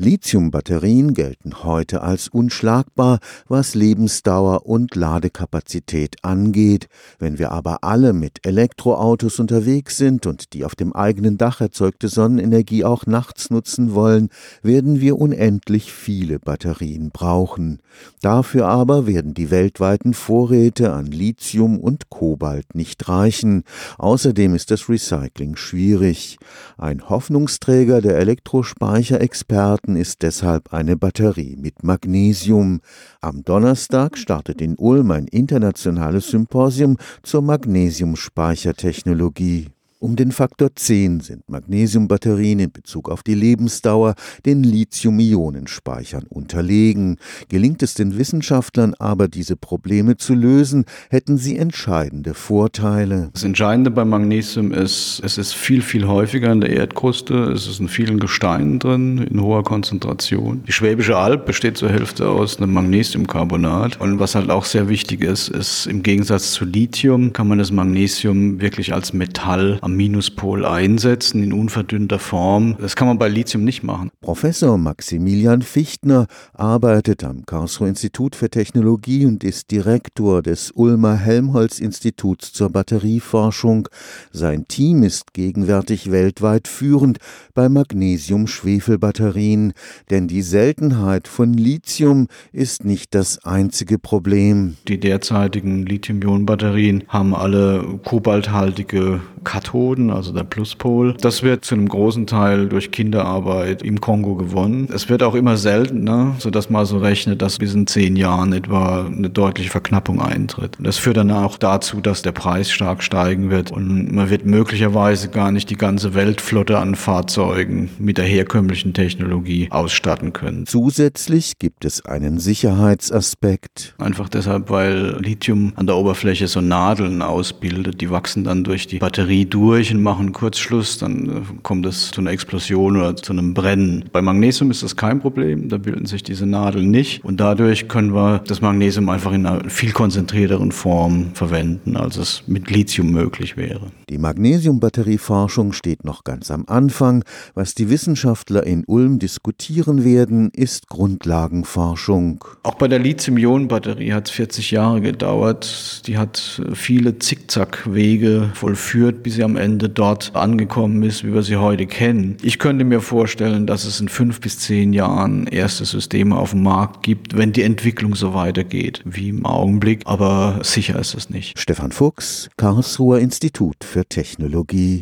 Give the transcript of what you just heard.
Lithiumbatterien gelten heute als unschlagbar, was Lebensdauer und Ladekapazität angeht. Wenn wir aber alle mit Elektroautos unterwegs sind und die auf dem eigenen Dach erzeugte Sonnenenergie auch nachts nutzen wollen, werden wir unendlich viele Batterien brauchen. Dafür aber werden die weltweiten Vorräte an Lithium und Kobalt nicht reichen. Außerdem ist das Recycling schwierig. Ein Hoffnungsträger der Elektrospeicherexperten ist deshalb eine Batterie mit Magnesium. Am Donnerstag startet in Ulm ein internationales Symposium zur Magnesiumspeichertechnologie. Um den Faktor 10 sind Magnesiumbatterien in Bezug auf die Lebensdauer den Lithium-Ionen-Speichern unterlegen. Gelingt es den Wissenschaftlern aber, diese Probleme zu lösen, hätten sie entscheidende Vorteile. Das Entscheidende beim Magnesium ist, es ist viel, viel häufiger in der Erdkruste. Es ist in vielen Gesteinen drin, in hoher Konzentration. Die Schwäbische Alb besteht zur Hälfte aus einem Magnesiumcarbonat. Und was halt auch sehr wichtig ist, ist im Gegensatz zu Lithium kann man das Magnesium wirklich als Metall am Minuspol einsetzen in unverdünnter Form. Das kann man bei Lithium nicht machen. Professor Maximilian Fichtner arbeitet am Karlsruher Institut für Technologie und ist Direktor des Ulmer Helmholtz Instituts zur Batterieforschung. Sein Team ist gegenwärtig weltweit führend bei Magnesium-Schwefel-Batterien, denn die Seltenheit von Lithium ist nicht das einzige Problem. Die derzeitigen Lithium-Ionen-Batterien haben alle kobalthaltige Kathoden, also der Pluspol. Das wird zu einem großen Teil durch Kinderarbeit im Kongo gewonnen. Es wird auch immer seltener, sodass man so rechnet, dass bis in zehn Jahren etwa eine deutliche Verknappung eintritt. Das führt dann auch dazu, dass der Preis stark steigen wird und man wird möglicherweise gar nicht die ganze Weltflotte an Fahrzeugen mit der herkömmlichen Technologie ausstatten können. Zusätzlich gibt es einen Sicherheitsaspekt. Einfach deshalb, weil Lithium an der Oberfläche so Nadeln ausbildet, die wachsen dann durch die Batterie Batterie durch und machen Kurzschluss, dann äh, kommt es zu einer Explosion oder zu einem Brennen. Bei Magnesium ist das kein Problem, da bilden sich diese Nadeln nicht und dadurch können wir das Magnesium einfach in einer viel konzentrierteren Form verwenden, als es mit Lithium möglich wäre. Die Magnesiumbatterieforschung steht noch ganz am Anfang. Was die Wissenschaftler in Ulm diskutieren werden, ist Grundlagenforschung. Auch bei der Lithium-Ionen-Batterie hat es 40 Jahre gedauert. Die hat viele Zickzackwege vollführt, bis sie am Ende dort angekommen ist, wie wir sie heute kennen. Ich könnte mir vorstellen, dass es in fünf bis zehn Jahren erste Systeme auf dem Markt gibt, wenn die Entwicklung so weitergeht wie im Augenblick. Aber sicher ist es nicht. Stefan Fuchs, Karlsruher Institut für Technologie.